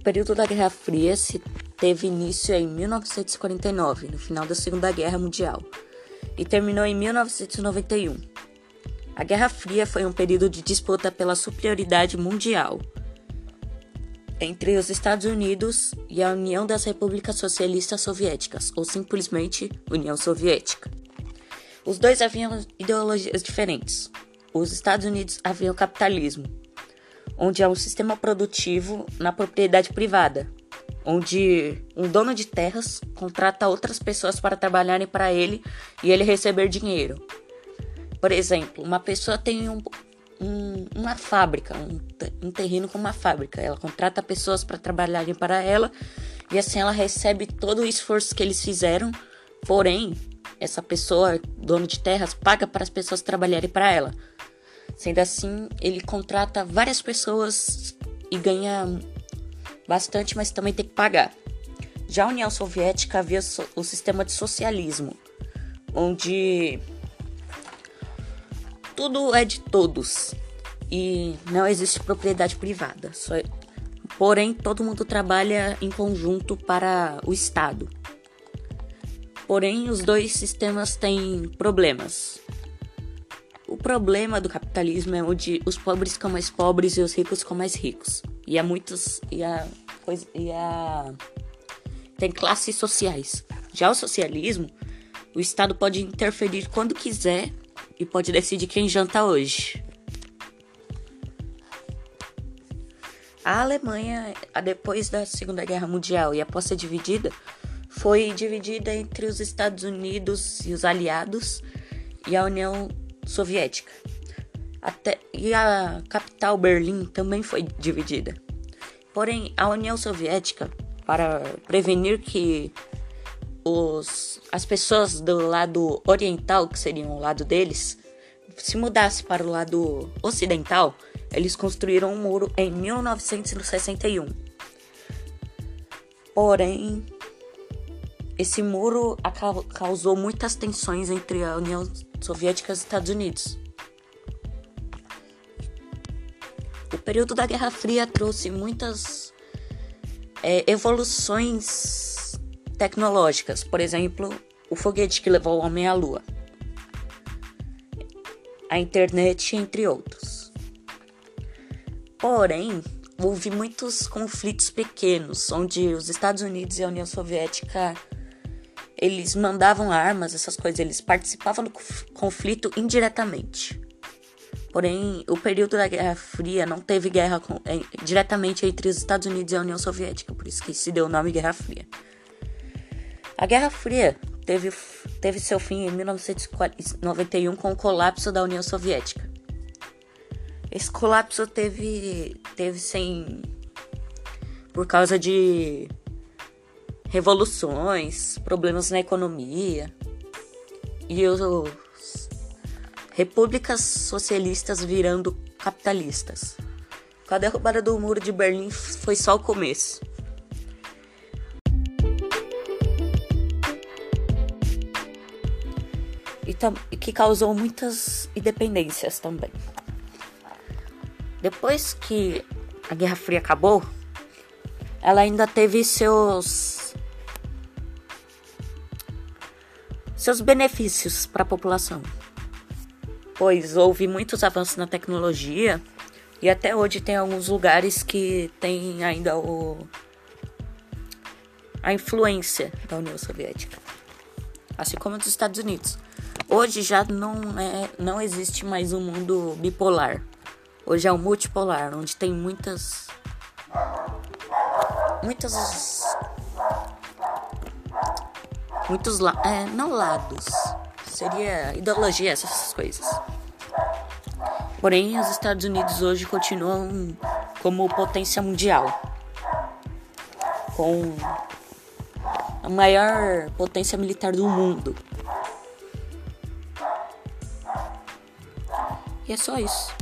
período da Guerra Fria se teve início em 1949, no final da Segunda Guerra Mundial, e terminou em 1991. A Guerra Fria foi um período de disputa pela superioridade mundial entre os Estados Unidos e a União das Repúblicas Socialistas Soviéticas, ou simplesmente União Soviética. Os dois haviam ideologias diferentes. Os Estados Unidos haviam capitalismo, onde há um sistema produtivo na propriedade privada, onde um dono de terras contrata outras pessoas para trabalharem para ele e ele receber dinheiro. Por exemplo, uma pessoa tem um, um, uma fábrica, um, um terreno com uma fábrica. Ela contrata pessoas para trabalharem para ela e assim ela recebe todo o esforço que eles fizeram. Porém, essa pessoa, dono de terras, paga para as pessoas trabalharem para ela. Sendo assim, ele contrata várias pessoas e ganha bastante, mas também tem que pagar. Já a União Soviética havia o sistema de socialismo, onde tudo é de todos e não existe propriedade privada. Só... Porém, todo mundo trabalha em conjunto para o Estado. Porém, os dois sistemas têm problemas. O problema do capitalismo é onde os pobres ficam mais pobres e os ricos ficam mais ricos. E há muitos. E há, e há, tem classes sociais. Já o socialismo, o Estado pode interferir quando quiser e pode decidir quem janta hoje. A Alemanha, depois da Segunda Guerra Mundial e após ser dividida, foi dividida entre os Estados Unidos e os aliados e a União Soviética. Até, e a capital Berlim também foi dividida. Porém, a União Soviética, para prevenir que os, as pessoas do lado oriental, que seriam o lado deles, se mudasse para o lado ocidental, eles construíram um muro em 1961. Porém, esse muro causou muitas tensões entre a União Soviética e os Estados Unidos. O período da Guerra Fria trouxe muitas é, evoluções tecnológicas, por exemplo, o foguete que levou o homem à lua, a internet, entre outros. Porém, houve muitos conflitos pequenos, onde os Estados Unidos e a União Soviética eles mandavam armas, essas coisas, eles participavam do conflito indiretamente. Porém, o período da Guerra Fria não teve guerra com, é, diretamente entre os Estados Unidos e a União Soviética, por isso que se deu o nome Guerra Fria. A Guerra Fria teve, teve seu fim em 1991 com o colapso da União Soviética. Esse colapso teve, teve sem. por causa de revoluções, problemas na economia e os repúblicas socialistas virando capitalistas. A derrubada do muro de Berlim foi só o começo. e que causou muitas independências também. Depois que a Guerra Fria acabou, ela ainda teve seus seus benefícios para a população, pois houve muitos avanços na tecnologia e até hoje tem alguns lugares que tem ainda o a influência da União Soviética, assim como dos Estados Unidos. Hoje já não, é, não existe mais um mundo bipolar. Hoje é um multipolar, onde tem muitas. Muitas. Muitos la é, não lados. Seria ideologia, essas coisas. Porém, os Estados Unidos hoje continuam como potência mundial. Com a maior potência militar do mundo. E é só isso.